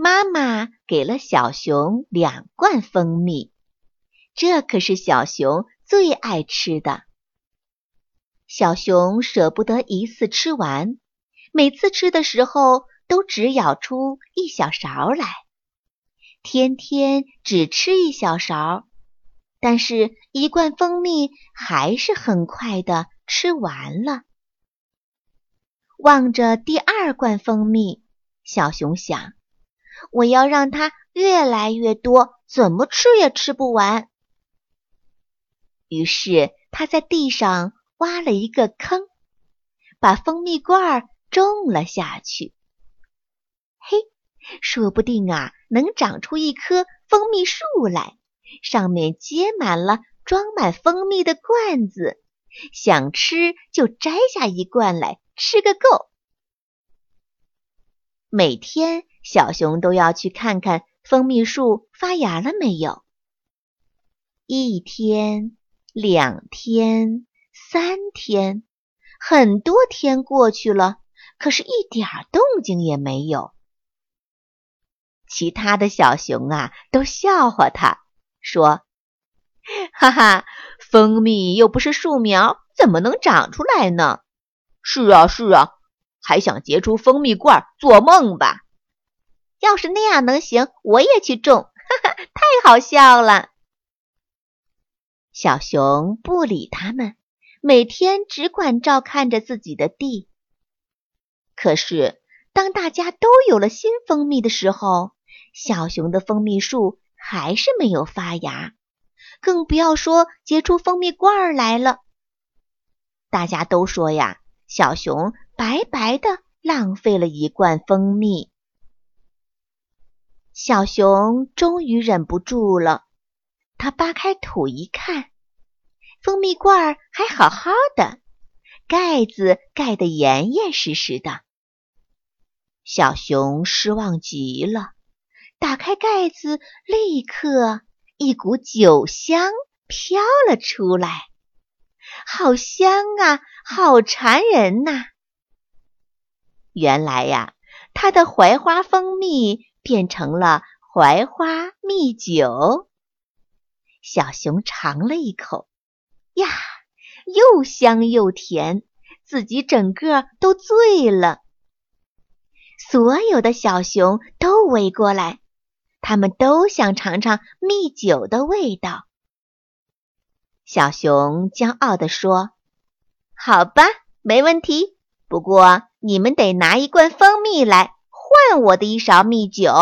妈妈给了小熊两罐蜂蜜，这可是小熊最爱吃的。小熊舍不得一次吃完，每次吃的时候都只舀出一小勺来，天天只吃一小勺，但是一罐蜂蜜还是很快的吃完了。望着第二罐蜂蜜，小熊想。我要让它越来越多，怎么吃也吃不完。于是他在地上挖了一个坑，把蜂蜜罐种了下去。嘿，说不定啊，能长出一棵蜂蜜树来，上面结满了装满蜂蜜的罐子，想吃就摘下一罐来吃个够。每天。小熊都要去看看蜂蜜树发芽了没有。一天，两天，三天，很多天过去了，可是一点动静也没有。其他的小熊啊，都笑话他，说：“哈哈，蜂蜜又不是树苗，怎么能长出来呢？”“是啊，是啊，还想结出蜂蜜罐儿，做梦吧！”要是那样能行，我也去种，哈哈，太好笑了。小熊不理他们，每天只管照看着自己的地。可是，当大家都有了新蜂蜜的时候，小熊的蜂蜜树还是没有发芽，更不要说结出蜂蜜罐儿来了。大家都说呀，小熊白白的浪费了一罐蜂蜜。小熊终于忍不住了，它扒开土一看，蜂蜜罐还好好的，盖子盖得严严实实的。小熊失望极了，打开盖子，立刻一股酒香飘了出来，好香啊，好馋人呐！原来呀，它的槐花蜂蜜。变成了槐花蜜酒。小熊尝了一口，呀，又香又甜，自己整个都醉了。所有的小熊都围过来，他们都想尝尝蜜酒的味道。小熊骄傲地说：“好吧，没问题。不过你们得拿一罐蜂蜜来。”换我的一勺蜜酒，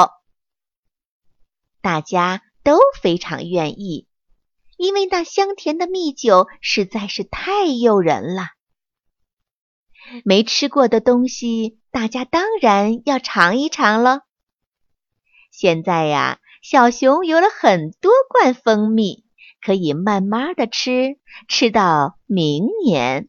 大家都非常愿意，因为那香甜的蜜酒实在是太诱人了。没吃过的东西，大家当然要尝一尝了。现在呀，小熊有了很多罐蜂蜜，可以慢慢的吃，吃到明年。